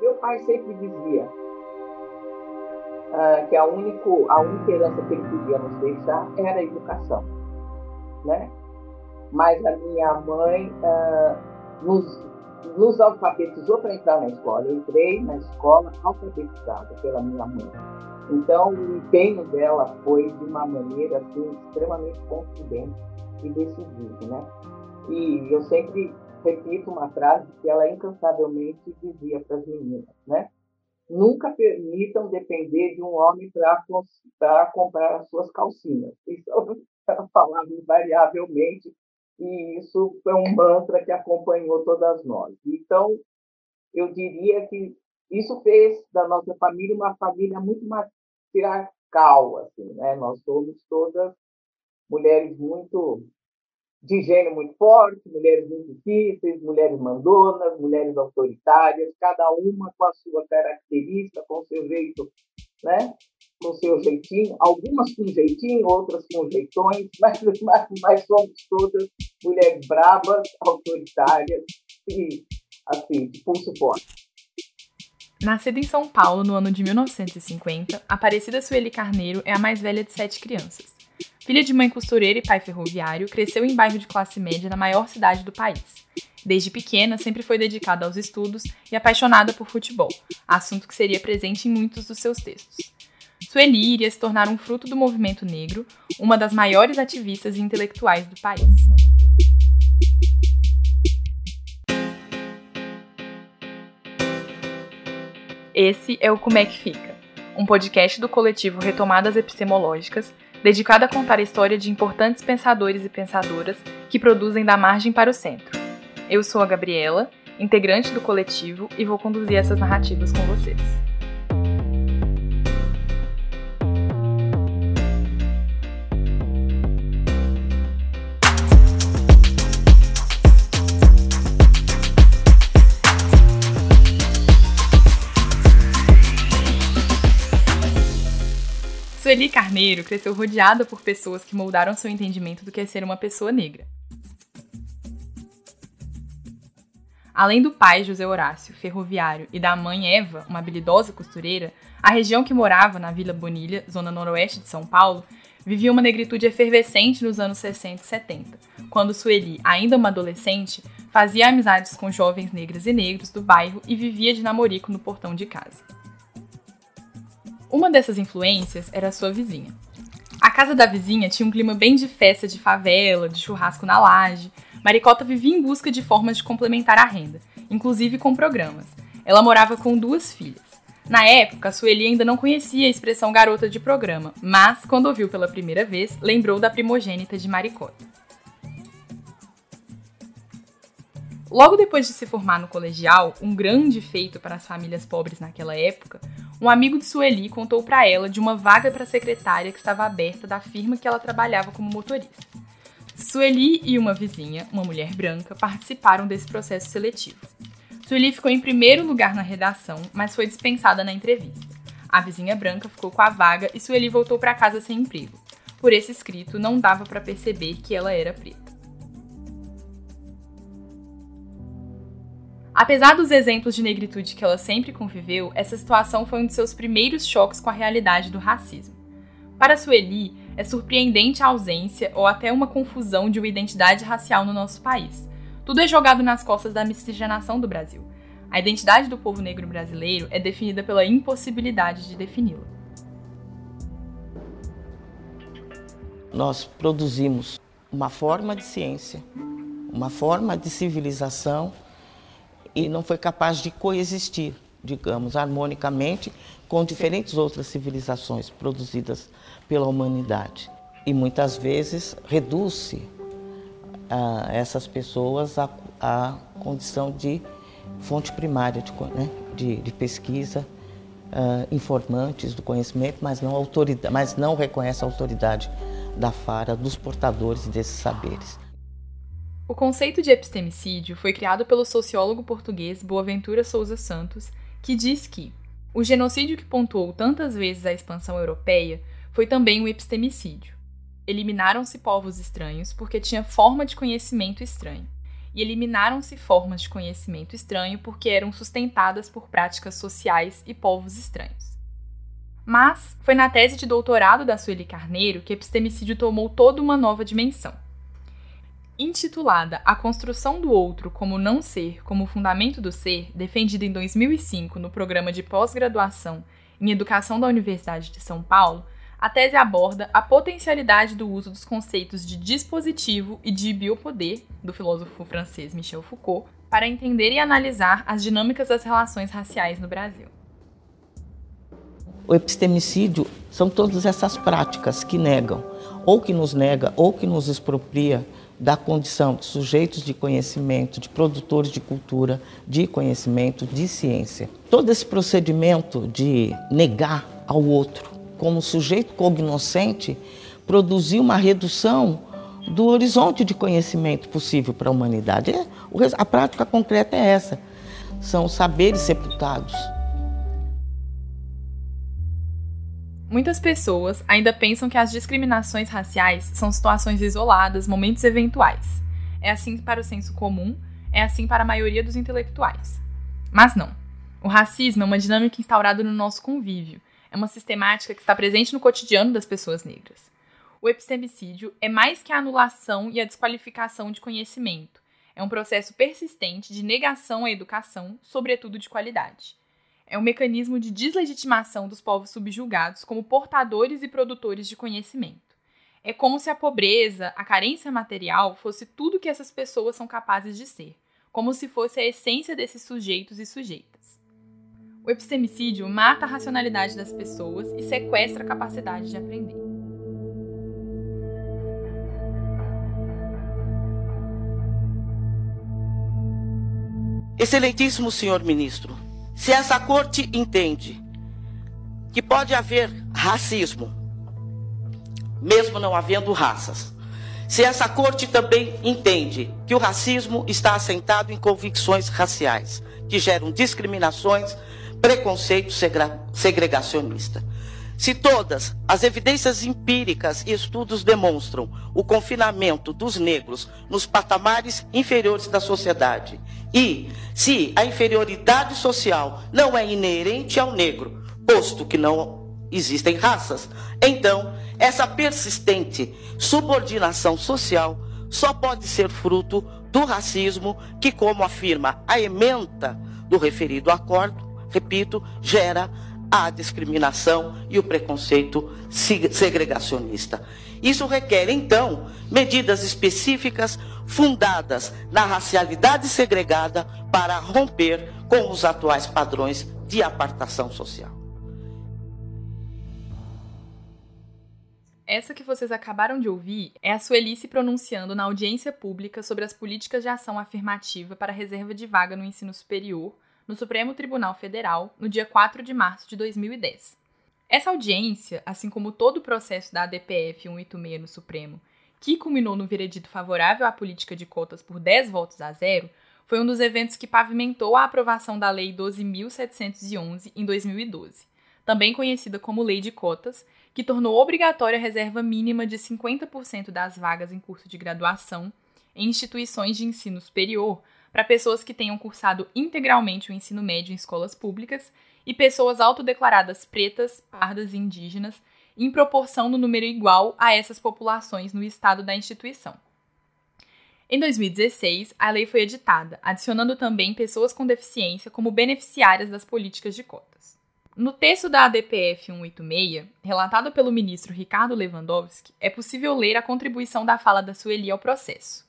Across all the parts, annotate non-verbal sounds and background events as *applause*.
Meu pai sempre dizia uh, que a, único, a única herança que ele podia nos deixar era a educação. Né? Mas a minha mãe uh, nos, nos alfabetizou para entrar na escola. Eu entrei na escola alfabetizada pela minha mãe. Então, o empenho dela foi de uma maneira assim, extremamente confidente e decisiva. Né? E eu sempre repito uma frase que ela incansavelmente dizia para as meninas, né? Nunca permitam depender de um homem para comprar as suas calcinhas. *laughs* Isso ela falava invariavelmente e isso foi um mantra que acompanhou todas nós. Então, eu diria que isso fez da nossa família uma família muito matriarcal, assim, né? Nós somos todas mulheres muito de gênero muito forte, mulheres muito difíceis, mulheres mandonas, mulheres autoritárias, cada uma com a sua característica, com o seu jeito, né? com o seu jeitinho, algumas com jeitinho, outras com jeitões, *laughs* mas, mas, mas somos todas mulheres bravas, autoritárias e, assim, de pulso forte. Nascida em São Paulo no ano de 1950, Aparecida Sueli Carneiro é a mais velha de sete crianças. Filha de mãe costureira e pai ferroviário, cresceu em bairro de classe média na maior cidade do país. Desde pequena, sempre foi dedicada aos estudos e apaixonada por futebol, assunto que seria presente em muitos dos seus textos. Sueli iria se tornar um fruto do movimento negro, uma das maiores ativistas e intelectuais do país. Esse é o Como é que Fica, um podcast do coletivo Retomadas Epistemológicas dedicado a contar a história de importantes pensadores e pensadoras que produzem da margem para o centro. Eu sou a Gabriela, integrante do coletivo, e vou conduzir essas narrativas com vocês. Sueli Carneiro cresceu rodeada por pessoas que moldaram seu entendimento do que é ser uma pessoa negra. Além do pai José Horácio, ferroviário, e da mãe Eva, uma habilidosa costureira, a região que morava na Vila Bonilha, zona noroeste de São Paulo, vivia uma negritude efervescente nos anos 60 e 70, quando Sueli, ainda uma adolescente, fazia amizades com jovens negras e negros do bairro e vivia de namorico no portão de casa. Uma dessas influências era a sua vizinha. A casa da vizinha tinha um clima bem de festa de favela, de churrasco na laje. Maricota vivia em busca de formas de complementar a renda, inclusive com programas. Ela morava com duas filhas. Na época, a Sueli ainda não conhecia a expressão garota de programa, mas, quando ouviu pela primeira vez, lembrou da primogênita de Maricota. Logo depois de se formar no colegial, um grande feito para as famílias pobres naquela época, um amigo de Sueli contou para ela de uma vaga para secretária que estava aberta da firma que ela trabalhava como motorista. Sueli e uma vizinha, uma mulher branca, participaram desse processo seletivo. Sueli ficou em primeiro lugar na redação, mas foi dispensada na entrevista. A vizinha branca ficou com a vaga e Sueli voltou para casa sem emprego. Por esse escrito, não dava para perceber que ela era preta. Apesar dos exemplos de negritude que ela sempre conviveu, essa situação foi um de seus primeiros choques com a realidade do racismo. Para Sueli, é surpreendente a ausência ou até uma confusão de uma identidade racial no nosso país. Tudo é jogado nas costas da miscigenação do Brasil. A identidade do povo negro brasileiro é definida pela impossibilidade de defini-la. Nós produzimos uma forma de ciência, uma forma de civilização e não foi capaz de coexistir, digamos, harmonicamente com diferentes outras civilizações produzidas pela humanidade. E muitas vezes reduz-se uh, essas pessoas à, à, condição de fonte primária de, né, de, de pesquisa, uh, informantes do conhecimento, mas não, autoridade, mas não reconhece a autoridade da FARA, dos portadores desses saberes. O conceito de epistemicídio foi criado pelo sociólogo português Boaventura Souza Santos, que diz que o genocídio que pontuou tantas vezes a expansão europeia foi também o epistemicídio. Eliminaram-se povos estranhos porque tinha forma de conhecimento estranho. e eliminaram-se formas de conhecimento estranho porque eram sustentadas por práticas sociais e povos estranhos. Mas foi na tese de doutorado da Sueli Carneiro que epistemicídio tomou toda uma nova dimensão. Intitulada A Construção do Outro como Não Ser como Fundamento do Ser, defendida em 2005 no programa de pós-graduação em Educação da Universidade de São Paulo, a tese aborda a potencialidade do uso dos conceitos de dispositivo e de biopoder, do filósofo francês Michel Foucault, para entender e analisar as dinâmicas das relações raciais no Brasil. O epistemicídio são todas essas práticas que negam, ou que nos nega, ou que nos expropria da condição de sujeitos de conhecimento, de produtores de cultura, de conhecimento, de ciência. Todo esse procedimento de negar ao outro como sujeito cognoscente, produzir uma redução do horizonte de conhecimento possível para a humanidade. É, a prática concreta é essa: são saberes sepultados. Muitas pessoas ainda pensam que as discriminações raciais são situações isoladas, momentos eventuais. É assim para o senso comum, é assim para a maioria dos intelectuais. Mas não. O racismo é uma dinâmica instaurada no nosso convívio é uma sistemática que está presente no cotidiano das pessoas negras. O epistemicídio é mais que a anulação e a desqualificação de conhecimento. É um processo persistente de negação à educação, sobretudo de qualidade. É um mecanismo de deslegitimação dos povos subjugados como portadores e produtores de conhecimento. É como se a pobreza, a carência material, fosse tudo que essas pessoas são capazes de ser, como se fosse a essência desses sujeitos e sujeitas. O epistemicídio mata a racionalidade das pessoas e sequestra a capacidade de aprender. Excelentíssimo senhor ministro, se essa corte entende que pode haver racismo, mesmo não havendo raças, se essa corte também entende que o racismo está assentado em convicções raciais, que geram discriminações, preconceito segregacionista. Se todas as evidências empíricas e estudos demonstram o confinamento dos negros nos patamares inferiores da sociedade, e se a inferioridade social não é inerente ao negro, posto que não existem raças, então essa persistente subordinação social só pode ser fruto do racismo que, como afirma a ementa do referido acordo, repito, gera a discriminação e o preconceito segregacionista. Isso requer, então, medidas específicas fundadas na racialidade segregada para romper com os atuais padrões de apartação social. Essa que vocês acabaram de ouvir é a Sueli se pronunciando na audiência pública sobre as políticas de ação afirmativa para reserva de vaga no ensino superior no Supremo Tribunal Federal no dia 4 de março de 2010. Essa audiência, assim como todo o processo da ADPF 186 no Supremo, que culminou no veredito favorável à política de cotas por 10 votos a zero, foi um dos eventos que pavimentou a aprovação da Lei 12.711 em 2012, também conhecida como Lei de Cotas, que tornou obrigatória a reserva mínima de 50% das vagas em curso de graduação em instituições de ensino superior para pessoas que tenham cursado integralmente o ensino médio em escolas públicas e pessoas autodeclaradas pretas, pardas e indígenas, em proporção no número igual a essas populações no estado da instituição. Em 2016, a lei foi editada, adicionando também pessoas com deficiência como beneficiárias das políticas de cotas. No texto da ADPF 186, relatado pelo ministro Ricardo Lewandowski, é possível ler a contribuição da fala da Sueli ao processo.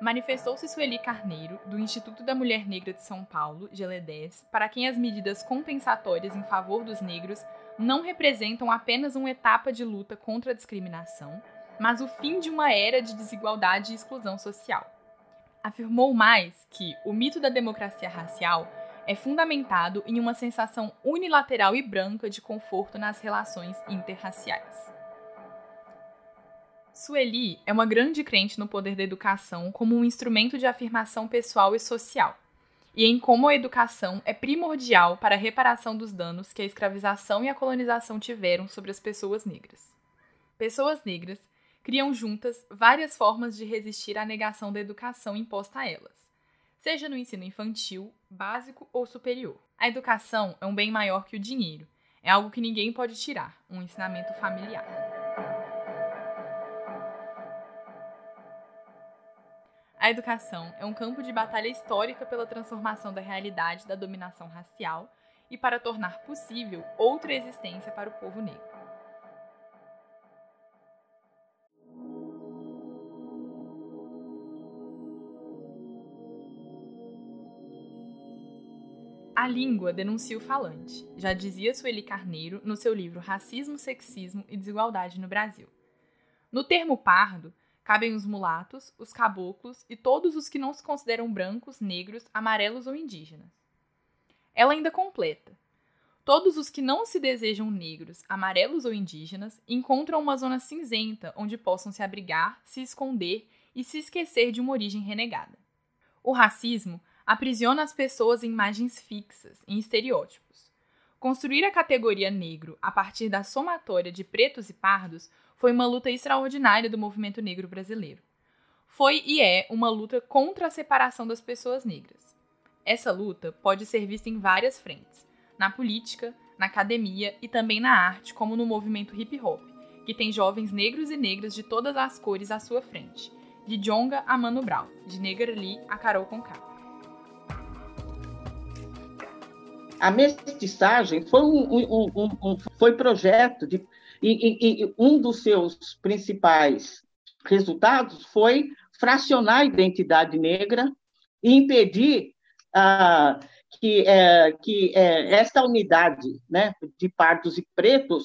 Manifestou-se Sueli Carneiro, do Instituto da Mulher Negra de São Paulo, GLE10, para quem as medidas compensatórias em favor dos negros não representam apenas uma etapa de luta contra a discriminação, mas o fim de uma era de desigualdade e exclusão social. Afirmou mais que o mito da democracia racial é fundamentado em uma sensação unilateral e branca de conforto nas relações interraciais. Sueli é uma grande crente no poder da educação como um instrumento de afirmação pessoal e social, e em como a educação é primordial para a reparação dos danos que a escravização e a colonização tiveram sobre as pessoas negras. Pessoas negras, criam juntas várias formas de resistir à negação da educação imposta a elas, seja no ensino infantil, básico ou superior. A educação é um bem maior que o dinheiro, é algo que ninguém pode tirar, um ensinamento familiar. A educação é um campo de batalha histórica pela transformação da realidade da dominação racial e para tornar possível outra existência para o povo negro. A língua denuncia o falante, já dizia Sueli Carneiro no seu livro Racismo, Sexismo e Desigualdade no Brasil. No termo pardo, cabem os mulatos, os caboclos e todos os que não se consideram brancos, negros, amarelos ou indígenas. Ela ainda completa: todos os que não se desejam negros, amarelos ou indígenas encontram uma zona cinzenta onde possam se abrigar, se esconder e se esquecer de uma origem renegada. O racismo aprisiona as pessoas em imagens fixas, em estereótipos. Construir a categoria negro a partir da somatória de pretos e pardos foi uma luta extraordinária do movimento negro brasileiro. Foi e é uma luta contra a separação das pessoas negras. Essa luta pode ser vista em várias frentes: na política, na academia e também na arte, como no movimento hip hop, que tem jovens negros e negras de todas as cores à sua frente, de Jonga a Mano Brown, de Negra Lee a Carol Conká. A mestiçagem foi um, um, um, um foi projeto de e, e, um dos seus principais resultados foi fracionar a identidade negra e impedir ah, que, é, que é, essa unidade né, de pardos e pretos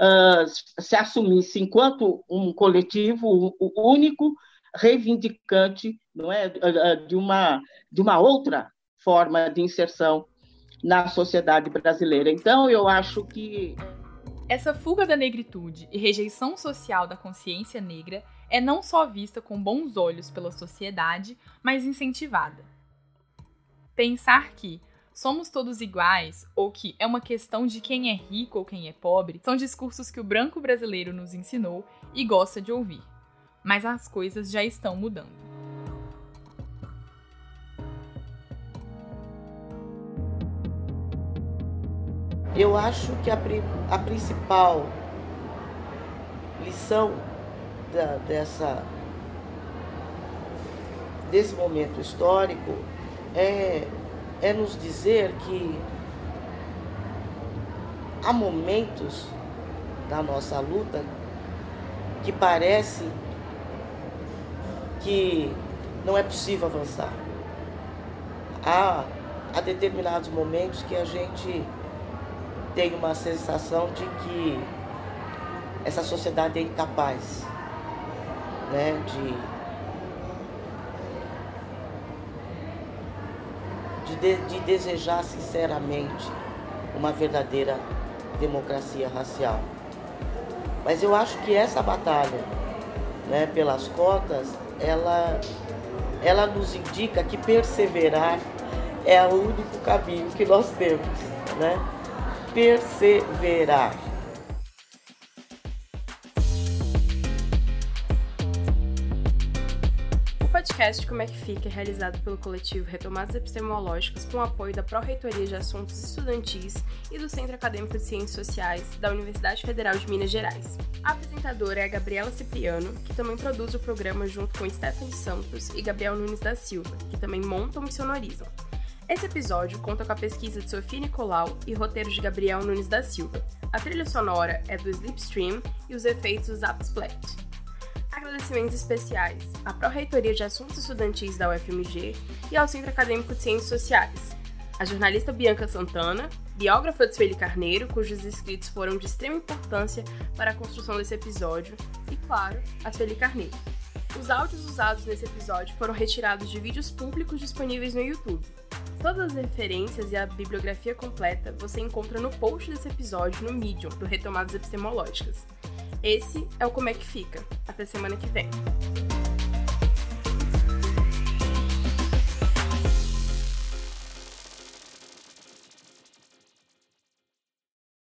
ah, se assumisse enquanto um coletivo único, reivindicante não é, de, uma, de uma outra forma de inserção na sociedade brasileira. Então, eu acho que. Essa fuga da negritude e rejeição social da consciência negra é não só vista com bons olhos pela sociedade, mas incentivada. Pensar que somos todos iguais ou que é uma questão de quem é rico ou quem é pobre são discursos que o branco brasileiro nos ensinou e gosta de ouvir. Mas as coisas já estão mudando. Eu acho que a, a principal lição da, dessa, desse momento histórico é, é nos dizer que há momentos da nossa luta que parece que não é possível avançar. Há, há determinados momentos que a gente tenho uma sensação de que essa sociedade é incapaz né, de, de, de desejar sinceramente uma verdadeira democracia racial. Mas eu acho que essa batalha né, pelas cotas, ela, ela nos indica que perseverar é o único caminho que nós temos. Né? Perseverar. O podcast Como é que Fica é realizado pelo coletivo Retomadas Epistemológicas com apoio da Pró-Reitoria de Assuntos Estudantis e do Centro Acadêmico de Ciências Sociais da Universidade Federal de Minas Gerais. A apresentadora é a Gabriela Cipriano, que também produz o programa junto com Stephanie Santos e Gabriel Nunes da Silva, que também montam e sonorizam. Esse episódio conta com a pesquisa de Sofia Nicolau e roteiros de Gabriel Nunes da Silva. A trilha sonora é do Slipstream e os efeitos do Zapsplat. Agradecimentos especiais à Pró-Reitoria de Assuntos Estudantis da UFMG e ao Centro Acadêmico de Ciências Sociais, a jornalista Bianca Santana, biógrafa de Sueli Carneiro, cujos escritos foram de extrema importância para a construção desse episódio, e, claro, a Sueli Carneiro. Os áudios usados nesse episódio foram retirados de vídeos públicos disponíveis no YouTube. Todas as referências e a bibliografia completa você encontra no post desse episódio no Medium do Retomadas Epistemológicas. Esse é o Como é que Fica. Até semana que vem.